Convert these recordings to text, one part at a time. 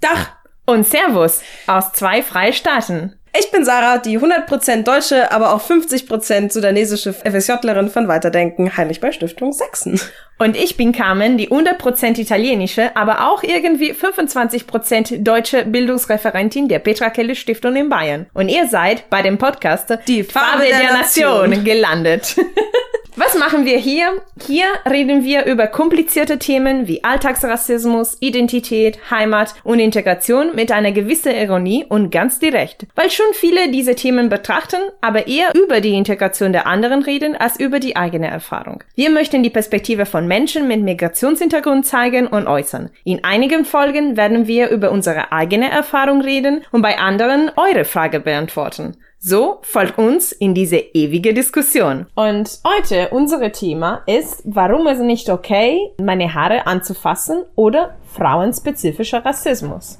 Dach und Servus aus zwei Freistaaten. Ich bin Sarah, die 100% deutsche, aber auch 50% sudanesische FSJlerin von Weiterdenken, Heinrich bei Stiftung Sachsen. Und ich bin Carmen, die 100% italienische, aber auch irgendwie 25% deutsche Bildungsreferentin der Petra Kelle Stiftung in Bayern. Und ihr seid bei dem Podcast Die Farbe, Farbe der, der, Nation, Nation gelandet. Was machen wir hier? Hier reden wir über komplizierte Themen wie Alltagsrassismus, Identität, Heimat und Integration mit einer gewissen Ironie und ganz direkt. Weil schon viele diese Themen betrachten, aber eher über die Integration der anderen reden als über die eigene Erfahrung. Wir möchten die Perspektive von Menschen mit Migrationshintergrund zeigen und äußern. In einigen Folgen werden wir über unsere eigene Erfahrung reden und bei anderen eure Frage beantworten. So folgt uns in diese ewige Diskussion. Und heute unser Thema ist, warum es nicht okay, meine Haare anzufassen oder frauenspezifischer Rassismus.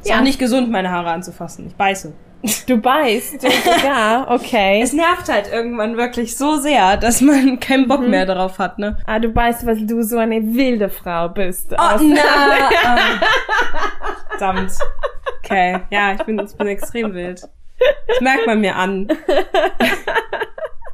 Ist ja. auch nicht gesund, meine Haare anzufassen. Ich beiße. Du beißt? ja, okay. Es nervt halt irgendwann wirklich so sehr, dass man keinen Bock mhm. mehr darauf hat, ne? Ah, du beißt, weil du so eine wilde Frau bist. Oh, na! oh. Verdammt. Okay, ja, ich bin, ich bin extrem wild. Das merkt man mir an.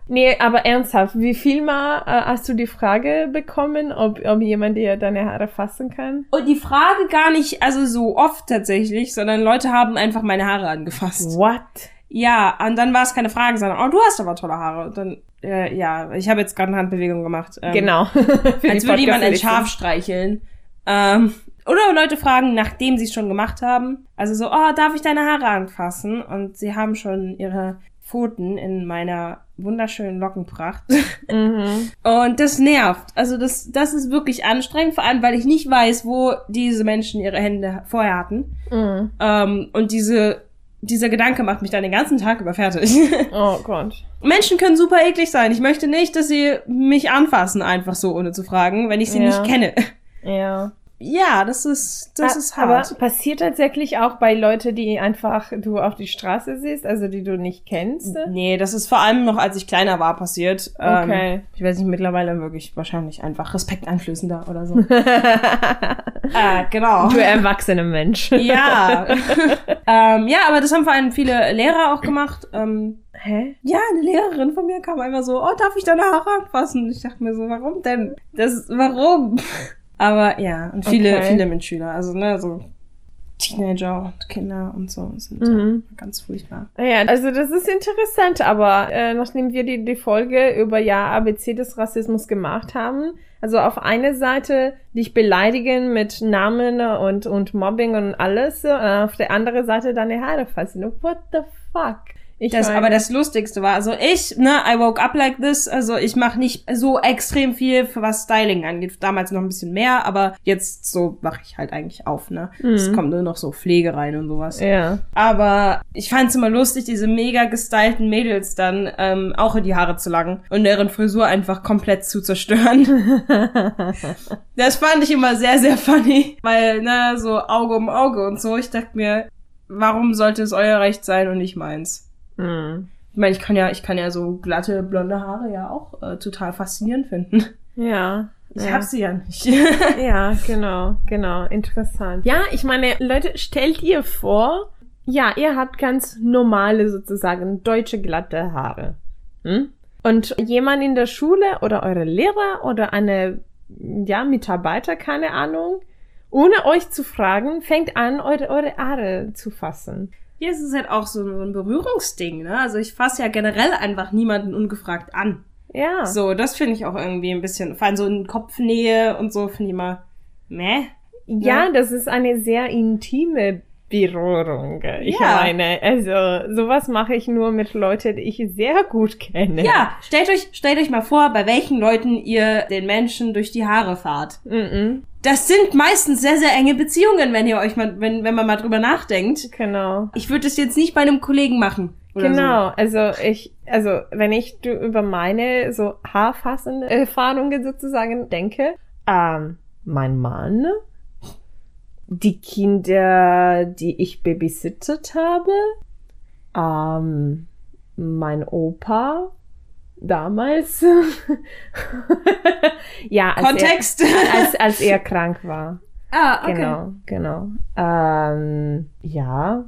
Nee, aber ernsthaft, wie viel mal äh, hast du die Frage bekommen, ob, ob jemand dir deine Haare fassen kann? Und die Frage gar nicht, also so oft tatsächlich, sondern Leute haben einfach meine Haare angefasst. What? Ja, und dann war es keine Frage, sondern, oh, du hast aber tolle Haare. Und dann, äh, ja, ich habe jetzt gerade eine Handbewegung gemacht. Ähm, genau. als würde jemand ein Schaf streicheln. Ähm, oder Leute fragen, nachdem sie es schon gemacht haben. Also so, oh, darf ich deine Haare anfassen? Und sie haben schon ihre Pfoten in meiner wunderschönen Lockenpracht. Mhm. Und das nervt. Also das, das ist wirklich anstrengend, vor allem, weil ich nicht weiß, wo diese Menschen ihre Hände vorher hatten. Mhm. Ähm, und diese, dieser Gedanke macht mich dann den ganzen Tag über fertig. Oh Gott. Menschen können super eklig sein. Ich möchte nicht, dass sie mich anfassen, einfach so, ohne zu fragen, wenn ich sie ja. nicht kenne. Ja. Ja, das ist, das ist hart. Aber passiert tatsächlich auch bei Leuten, die einfach du auf die Straße siehst, also die du nicht kennst? Nee, das ist vor allem noch, als ich kleiner war, passiert. Ähm, okay. Ähm, ich weiß nicht, mittlerweile wirklich wahrscheinlich einfach respekteinflößender oder so. äh, genau. Du erwachsene Mensch. ja. ähm, ja, aber das haben vor allem viele Lehrer auch gemacht. Ähm, Hä? Ja, eine Lehrerin von mir kam einmal so, oh, darf ich deine Haare anfassen? Ich dachte mir so, warum denn? Das, warum? Aber ja, und viele, okay. viele Mitschüler, also ne, so Teenager und Kinder und so sind mhm. ganz furchtbar. Ja, also das ist interessant, aber äh, nachdem wir die, die Folge über ja ABC des Rassismus gemacht haben, also auf eine Seite dich beleidigen mit Namen und, und Mobbing und alles, und auf der anderen Seite deine Haare fassen. What the fuck? Ich das, aber das Lustigste war, also ich, ne, I woke up like this, also ich mache nicht so extrem viel, für was Styling angeht. Damals noch ein bisschen mehr, aber jetzt so wache ich halt eigentlich auf, ne. Mhm. Es kommt nur noch so Pflege rein und sowas. Ja. Aber ich fand es immer lustig, diese mega gestylten Mädels dann ähm, auch in die Haare zu langen und deren Frisur einfach komplett zu zerstören. das fand ich immer sehr, sehr funny, weil, ne, so Auge um Auge und so. Ich dachte mir, warum sollte es euer Recht sein und nicht meins? Mhm. Ich meine, ich kann ja, ich kann ja so glatte blonde Haare ja auch äh, total faszinierend finden. Ja. Ich ja. hab sie ja nicht. ja, genau, genau. Interessant. Ja, ich meine, Leute, stellt ihr vor, ja, ihr habt ganz normale sozusagen deutsche glatte Haare. Hm? Und jemand in der Schule oder eure Lehrer oder eine, ja, Mitarbeiter, keine Ahnung, ohne euch zu fragen, fängt an, eure, eure Haare zu fassen. Hier ist es halt auch so, ein Berührungsding, ne? Also ich fasse ja generell einfach niemanden ungefragt an. Ja. So, das finde ich auch irgendwie ein bisschen, vor allem so in Kopfnähe und so, finde ich immer, meh. Ja, ne? das ist eine sehr intime Berührung. Ich ja. meine, also sowas mache ich nur mit Leuten, die ich sehr gut kenne. Ja, stellt euch, stellt euch mal vor, bei welchen Leuten ihr den Menschen durch die Haare fahrt. Mm -mm. Das sind meistens sehr, sehr enge Beziehungen, wenn ihr euch mal, wenn, wenn man mal drüber nachdenkt. Genau. Ich würde es jetzt nicht bei einem Kollegen machen. Genau, so. also ich, also wenn ich über meine so haarfassende Erfahrungen sozusagen denke, ähm, mein Mann, die Kinder, die ich babysittet habe, ähm, mein Opa damals. ja, als Kontext. Er, als, als er krank war. Ah, okay. Genau, genau. Ähm, ja,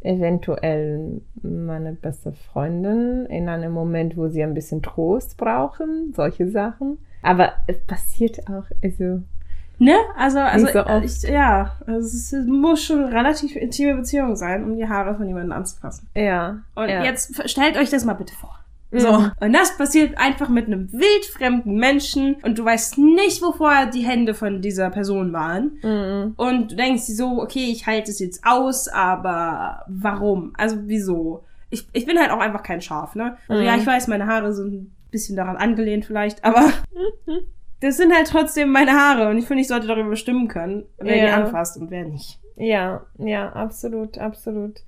eventuell meine beste Freundin in einem Moment, wo sie ein bisschen Trost brauchen, solche Sachen. Aber es passiert auch, also. Ne? Also, also so oft. ich, ja, es muss schon eine relativ intime Beziehung sein, um die Haare von jemandem anzufassen. Ja. Und ja. jetzt stellt euch das mal bitte vor. Mhm. So. Und das passiert einfach mit einem wildfremden Menschen und du weißt nicht, wovor die Hände von dieser Person waren. Mhm. Und du denkst so, okay, ich halte es jetzt aus, aber warum? Also wieso? Ich, ich bin halt auch einfach kein Schaf, ne? Also Mhm. ja, ich weiß, meine Haare sind ein bisschen daran angelehnt vielleicht, aber das sind halt trotzdem meine Haare und ich finde, ich sollte darüber bestimmen können, wer die Ja. anfasst und wer nicht. Ja, ja, absolut, absolut.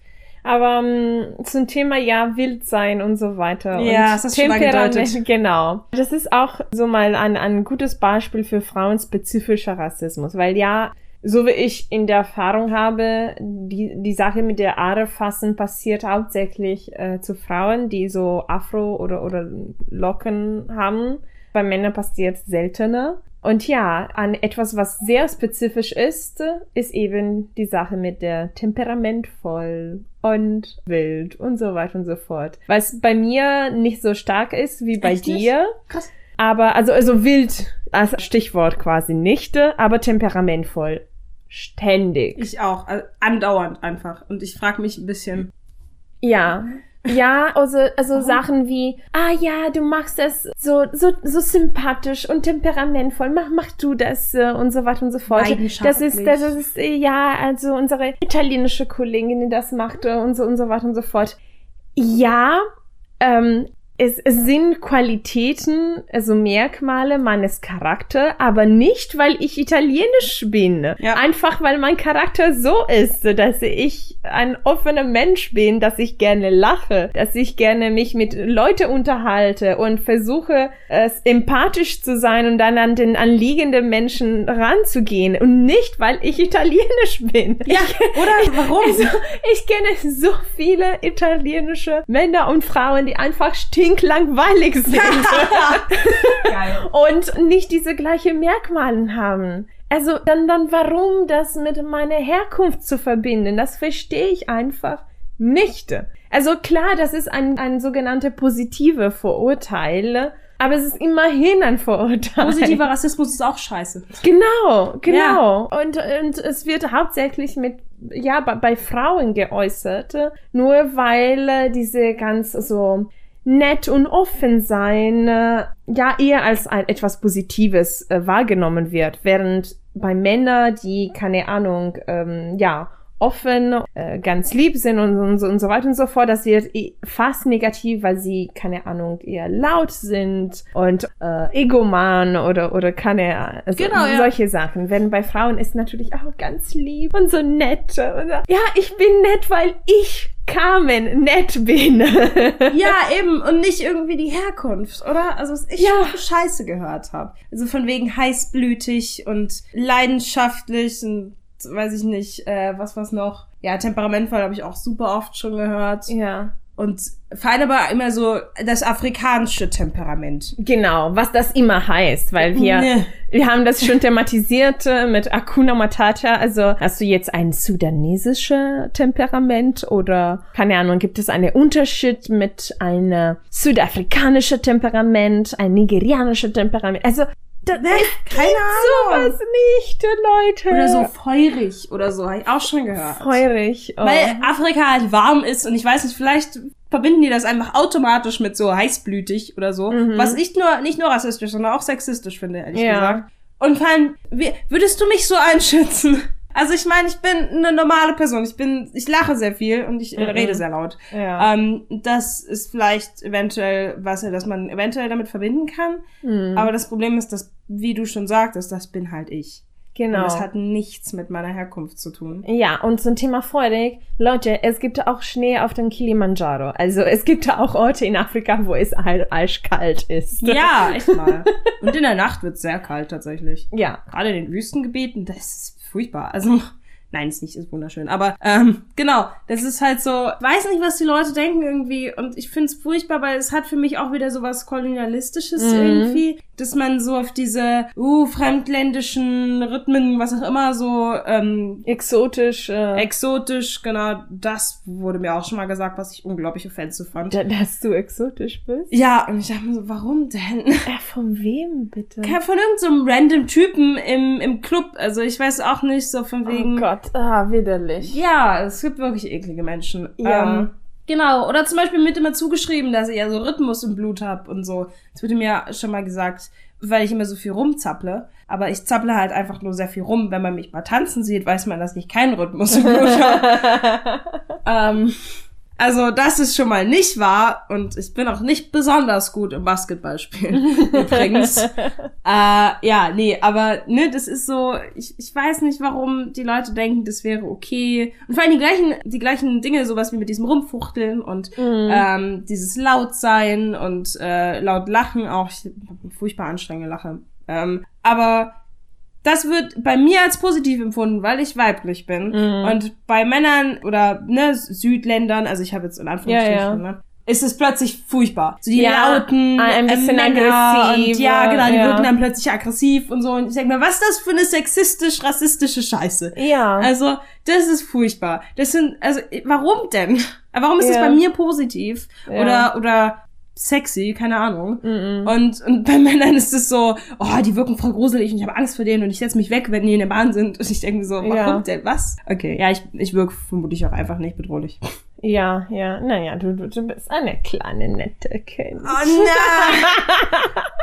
Aber ähm, zum Thema ja wild sein und so weiter. Ja, und das du schon Temperament, angedeutet. Genau. Das ist auch so mal ein, ein gutes Beispiel für frauenspezifischer Rassismus, weil ja, so wie ich in der Erfahrung habe, die, die Sache mit der Haare fassen passiert hauptsächlich äh, zu Frauen, die so Afro oder, oder Locken haben. Bei Männern passiert seltener. Und ja, an etwas, was sehr spezifisch ist, ist eben die Sache mit der temperamentvoll und wild und so weiter und so fort. Was bei mir nicht so stark ist wie bei Echt dir. Krass. Aber, also, also wild als Stichwort quasi nicht, aber temperamentvoll. Ständig. Ich auch, also andauernd einfach. Und ich frage mich ein bisschen, Ja. Ja, also, also Sachen wie, ah ja, du machst das so, so, so sympathisch und temperamentvoll, mach, mach du das äh, und so weiter und so fort. Das ist, das ist, äh, ja, also unsere italienische Kollegin, die das macht äh, und so und so weiter und so fort. Ja, ähm, es, es sind Qualitäten, also Merkmale meines Charakters, aber nicht, weil ich italienisch bin. Ja. Einfach, weil mein Charakter so ist, dass ich ein offener Mensch bin, dass ich gerne lache, dass ich gerne mich mit Leuten unterhalte und versuche, es empathisch zu sein und dann an den anliegenden Menschen ranzugehen und nicht, weil ich italienisch bin. Ja, oder warum? Also, ich kenne so viele italienische Männer und Frauen, die einfach stinklangweilig sind und nicht diese gleiche Merkmalen haben. Also dann, dann warum das mit meiner Herkunft zu verbinden? Das verstehe ich einfach nicht. Also klar, das ist ein, ein sogenannte positive Vorurteil, aber es ist immerhin ein Vorurteil. Positiver Rassismus ist auch scheiße. Genau, genau. Und, und es wird hauptsächlich mit, ja, bei, bei Frauen geäußert, nur weil äh, diese ganz so nett und offen sein, äh, ja, eher als ein, etwas Positives äh, wahrgenommen wird, während bei Männern, die, keine Ahnung, ähm, ja, offen, äh, ganz lieb sind und, und, so, und so weiter und so fort. Das wird eh fast negativ, weil sie, keine Ahnung, eher laut sind und äh, egoman oder, oder keine Ahnung, also Genau, ja. solche Sachen. Wenn bei Frauen ist natürlich auch ganz lieb und so nett. Und ja, ich bin nett, weil ich Carmen nett bin. Ja, eben. Und nicht irgendwie die Herkunft, oder? Also, was ich Ja. für Scheiße gehört habe. Also von wegen heißblütig und leidenschaftlich und weiß ich nicht, äh, was was noch. Ja, temperamentvoll habe ich auch super oft schon gehört. ja. Und allem aber immer so das afrikanische Temperament. Genau, was das immer heißt, weil wir, Nee. wir haben das schon thematisiert äh, mit Akuna Matata. Also hast du jetzt ein sudanesisches Temperament oder keine Ahnung, gibt es einen Unterschied mit einem südafrikanischen Temperament, ein nigerianisches Temperament? Also das Ne? Keine Ahnung. sowas nicht, Leute. Oder so feurig oder so, habe ich auch schon gehört. feurig. Oh. Weil Afrika halt warm ist und ich weiß nicht, vielleicht verbinden die das einfach automatisch mit so heißblütig oder so. Mhm. Was ich nur, nicht nur rassistisch, sondern auch sexistisch finde, ehrlich Ja. gesagt. Und vor allem, wie, würdest du mich so einschätzen? Also ich meine, ich bin eine normale Person. Ich bin, ich lache sehr viel und ich äh, Mhm. rede sehr laut. ja. Ähm, das ist vielleicht eventuell was, das man eventuell damit verbinden kann. Mhm. Aber das Problem ist, dass, wie du schon sagtest, das bin halt ich. Genau. Und das hat nichts mit meiner Herkunft zu tun. Ja, und zum Thema feurig, Leute, es gibt auch Schnee auf dem Kilimanjaro. Also es gibt auch Orte in Afrika, wo es halt eiskalt ist. Ja, echt mal. Und in der Nacht wird es sehr kalt tatsächlich. Ja. Gerade in den Wüstengebieten, das ist furchtbar. Also Nein, ist nicht, ist wunderschön. Aber ähm, genau, das ist halt so, weiß nicht, was die Leute denken irgendwie. Und ich find's furchtbar, weil es hat für mich auch wieder so was Kolonialistisches Mhm. irgendwie, dass man so auf diese uh, fremdländischen Rhythmen, was auch immer, so ähm, Exotisch. Äh, exotisch, genau, das wurde mir auch schon mal gesagt, was ich unglaublich offensive fand. da- dass du exotisch bist? Ja, und ich dachte mir so, warum denn? Äh, von wem bitte? Ja, von irgendeinem so random Typen im, im Club. Also ich weiß auch nicht, so von wegen. Oh Gott, ah, widerlich. Ja, es gibt wirklich eklige Menschen. Ja. Ähm, genau. Oder zum Beispiel mit immer zugeschrieben, dass ich ja so Rhythmus im Blut hab und so. Das wurde mir schon mal gesagt, weil ich immer so viel rumzapple. Aber ich zapple halt einfach nur sehr viel rum. Wenn man mich mal tanzen sieht, weiß man, dass ich keinen Rhythmus im Blut habe. ähm, also das ist schon mal nicht wahr und ich bin auch nicht besonders gut im Basketballspielen übrigens. äh, ja, nee, aber ne, das ist so, ich, ich weiß nicht, warum die Leute denken, das wäre okay. Und vor allem die gleichen, die gleichen Dinge, sowas wie mit diesem Rumfuchteln und ähm, dieses Lautsein und äh, laut Lachen auch. Ich hab eine furchtbar anstrengende Lache. Ähm, aber das wird bei mir als positiv empfunden, weil ich weiblich bin. Mhm. Und bei Männern oder ne, Südländern, also ich habe jetzt in Anführungsstrichen, Ja, ja. ne, ist es plötzlich furchtbar. So die Ja, lauten, ein äh, bisschen Männer aggressiv, Und, ja, genau, die ja. wirken dann plötzlich aggressiv und so. Und ich denke mir, was ist das für eine sexistisch-rassistische Scheiße? Ja. Also, das ist furchtbar. Das sind, also, warum denn? Warum ist das Ja. bei mir positiv? Oder, oder sexy, keine Ahnung. Mhm. Und, und bei Männern ist es so, oh, die wirken voll gruselig und ich habe Angst vor denen und ich setze mich weg, wenn die in der Bahn sind. Und ich denke mir so, warum Ja. denn? Was? Okay, ja, ich, ich wirke vermutlich auch einfach nicht bedrohlich. Ja, ja, naja, du, du, du bist eine kleine nette Kind. Oh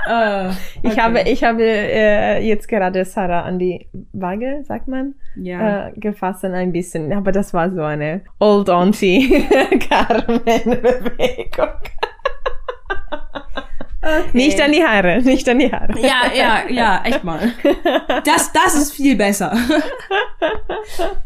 nein! äh, Ich habe, ich habe äh, jetzt gerade Sarah an die Waage, sagt man, ja. äh, gefasst und ein bisschen, aber das war so eine Old Auntie Carmen-Bewegung. Nicht an die Haare, nicht an die Haare. ja, ja, ja, echt mal. Das, das ist viel besser.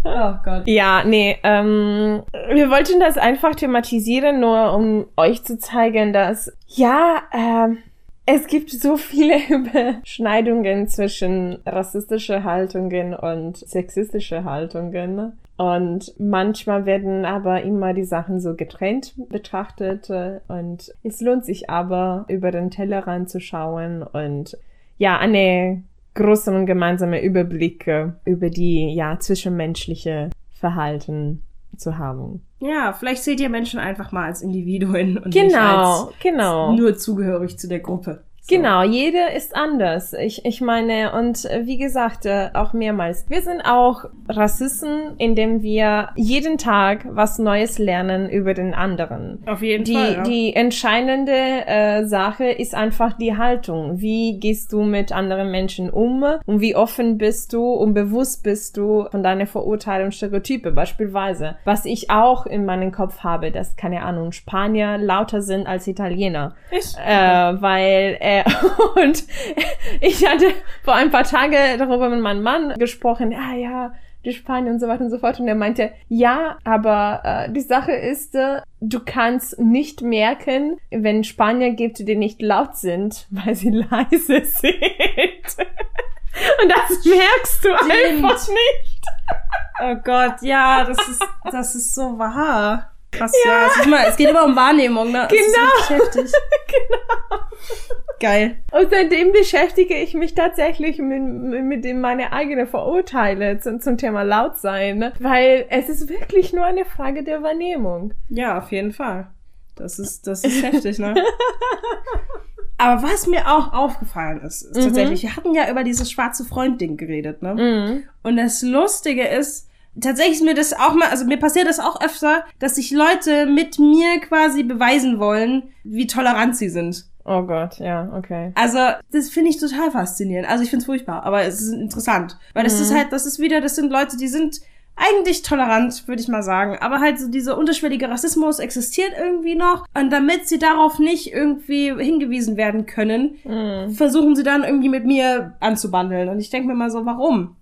oh Gott. Ja, nee, ähm, wir wollten das einfach thematisieren, nur um euch zu zeigen, dass, ja, ähm, es gibt so viele Überschneidungen zwischen rassistische Haltungen und sexistische Haltungen. Und manchmal werden aber immer die Sachen so getrennt betrachtet. äh, Und es lohnt sich aber, über den Tellerrand zu schauen und ja, eine großen und gemeinsame Überblick äh, über die ja zwischenmenschliche Verhalten zu haben. Ja, vielleicht seht ihr Menschen einfach mal als Individuen und nicht Genau, als genau. nur zugehörig zu der Gruppe. So. Genau, jeder ist anders. Ich, ich meine, und äh, wie gesagt, äh, auch mehrmals, wir sind auch Rassisten, indem wir jeden Tag was Neues lernen über den anderen. Auf jeden Die, Fall. Ja. die entscheidende äh, Sache ist einfach die Haltung. Wie gehst du mit anderen Menschen um und wie offen bist du und bewusst bist du von deiner Verurteilung Stereotype beispielsweise. Was ich auch in meinem Kopf habe, dass, keine Ahnung, Spanier lauter sind als Italiener. Ich, Äh, weil äh, und ich hatte vor ein paar Tagen darüber mit meinem Mann gesprochen, ah ja, die Spanier und so weiter und so fort. Und er meinte, ja, aber äh, die Sache ist, äh, du kannst nicht merken, wenn Spanier gibt, die nicht laut sind, weil sie leise sind. Und das merkst du einfach nicht. oh Gott, ja, das ist, das ist so wahr. Krass, ja. Es, ist immer, es geht immer um Wahrnehmung, ne? Genau. Genau. Geil. Und seitdem beschäftige ich mich tatsächlich mit, mit dem meine eigene Vorurteile zum, zum Thema Lautsein, ne? weil es ist wirklich nur eine Frage der Wahrnehmung. Ja, auf jeden Fall. Das ist, das ist heftig, ne? Aber was mir auch aufgefallen ist, ist tatsächlich, wir hatten ja über dieses schwarze Freund-Ding geredet, ne? Mhm. Und das Lustige ist, tatsächlich ist mir das auch mal, also mir passiert das auch öfter, dass sich Leute mit mir quasi beweisen wollen, wie tolerant sie sind. Oh Gott, ja, okay. Also, das finde ich total faszinierend. Also, ich finde es furchtbar, aber es ist interessant. Weil das ist halt, das ist wieder, das sind Leute, die sind eigentlich tolerant, würde ich mal sagen. Aber halt so dieser unterschwellige Rassismus existiert irgendwie noch. Und damit sie darauf nicht irgendwie hingewiesen werden können, Mhm. versuchen sie dann irgendwie mit mir anzubandeln. Und ich denke mir mal so, warum?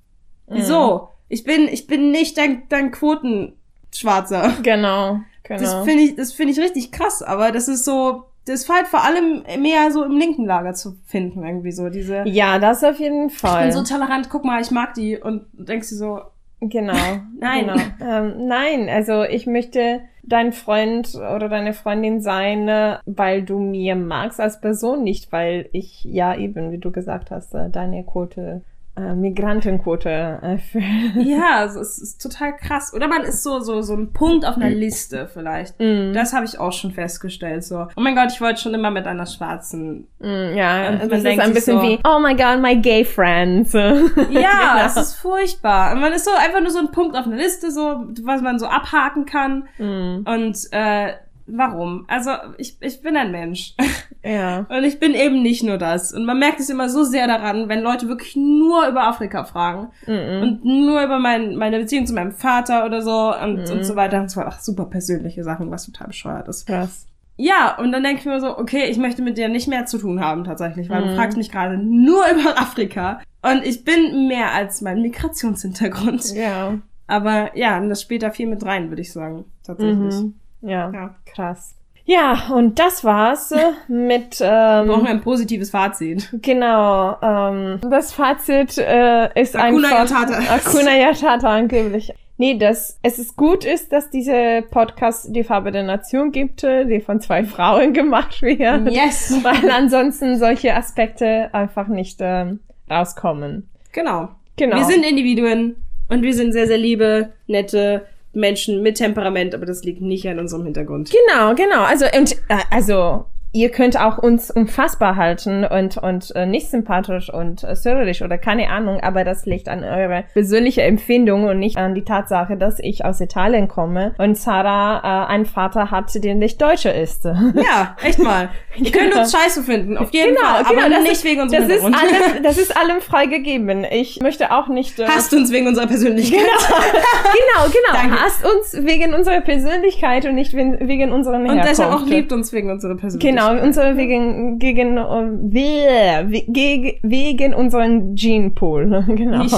Wieso? Ich bin, ich bin nicht dein, dein Quotenschwarzer. Genau, genau. Das finde ich, das finde ich richtig krass, aber das ist so, das ist halt vor allem mehr so im linken Lager zu finden, irgendwie so, diese. ja, das auf jeden Ich Fall. bin so tolerant, guck mal, ich mag die und denkst du so, Genau. Nein. Genau. Ähm, nein, also ich möchte dein Freund oder deine Freundin sein, äh, weil du mir magst als Person, nicht weil ich ja eben, wie du gesagt hast, äh, deine Quote, äh, Migrantenquote äh, für ja, es ist total krass. Oder man ist so, so, so ein Punkt auf einer Liste vielleicht. Mm, Das habe ich auch schon festgestellt, so. Oh mein Gott, ich wollte schon immer mit einer schwarzen. mm, ja, Und man das ist ein bisschen so- wie, oh my god, my gay friends. Ja, es ist furchtbar. Und man ist so einfach nur so ein Punkt auf einer Liste, so, was man so abhaken kann. Mm, Und äh, warum? Also, ich, ich bin ein Mensch. ja. Und ich bin eben nicht nur das. Und man merkt es immer so sehr daran, wenn Leute wirklich nur über Afrika fragen Mm, und nur über mein, meine Beziehung zu meinem Vater oder so und, Mhm. und so weiter. Und zwar ach, super persönliche Sachen, was total bescheuert ist. krass. Ja, und dann denke ich mir so, okay, ich möchte mit dir nicht mehr zu tun haben tatsächlich, weil du Mhm. fragst mich gerade nur über Afrika. Und ich bin mehr als mein Migrationshintergrund. Ja. Aber ja, und das spielt da viel mit rein, würde ich sagen. Tatsächlich. Mhm. Ja. Ja. krass. Ja, und das war's äh, mit Wir brauchen ähm, ein positives Fazit. genau. Ähm, das Fazit äh, ist Hakuna einfach Matata. Hakuna Matata angeblich. Nee, dass es ist gut ist, dass diese Podcast die Farbe der Nation gibt, äh, die von zwei Frauen gemacht wird, Yes! weil ansonsten solche Aspekte einfach nicht ähm, rauskommen. Genau. Genau. Wir sind Individuen und wir sind sehr, sehr liebe, nette Menschen mit Temperament, aber das liegt nicht an unserem Hintergrund. Genau, genau. Also und äh, also ihr könnt auch uns unfassbar halten und und äh, nicht sympathisch und äh, sörderisch oder keine Ahnung, aber das liegt an eurer persönliche Empfindung und nicht an die Tatsache, dass ich aus Italien komme und Sarah äh, einen Vater hat, der nicht Deutscher ist. Ja, echt mal. Ihr könnt uns scheiße finden, auf jeden Genau, Fall, aber genau, das nicht ist- wegen unserem Das ist allem, das ist allem freigegeben. Ich möchte auch nicht. Äh, Hasst uns wegen unserer Persönlichkeit. genau, genau. Danke. Hasst uns wegen unserer Persönlichkeit und nicht wegen, unseren Und Herkunft. deshalb auch liebt uns wegen unserer Persönlichkeit. Genau, unsere wegen gegen we- we- gegen wegen unseren Genpool. Genau. Ich-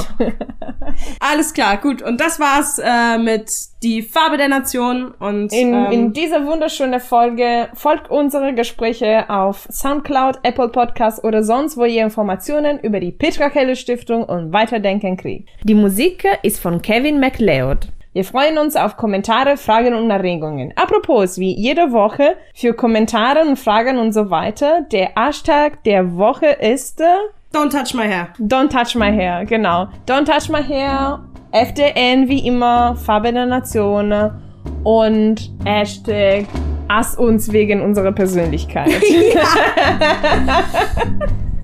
Alles klar, gut. Und das war's äh, mit die Farbe der Nation. Und In, ähm, in dieser wunderschönen Folge folgt unsere Gespräche auf Soundcloud, Apple Podcasts oder sonst, wo ihr Informationen über die Petra Kelle Stiftung und Weiterdenken kriegt. Die Musik ist von Kevin MacLeod. Wir freuen uns auf Kommentare, Fragen und Erregungen. Apropos, wie jede Woche für Kommentare und Fragen und so weiter, der Hashtag der Woche ist äh, Don't touch my hair. Don't touch my hair, genau. Don't touch my hair, FDN wie immer, Farbe der Nation und Hashtag Ass uns wegen unserer Persönlichkeit.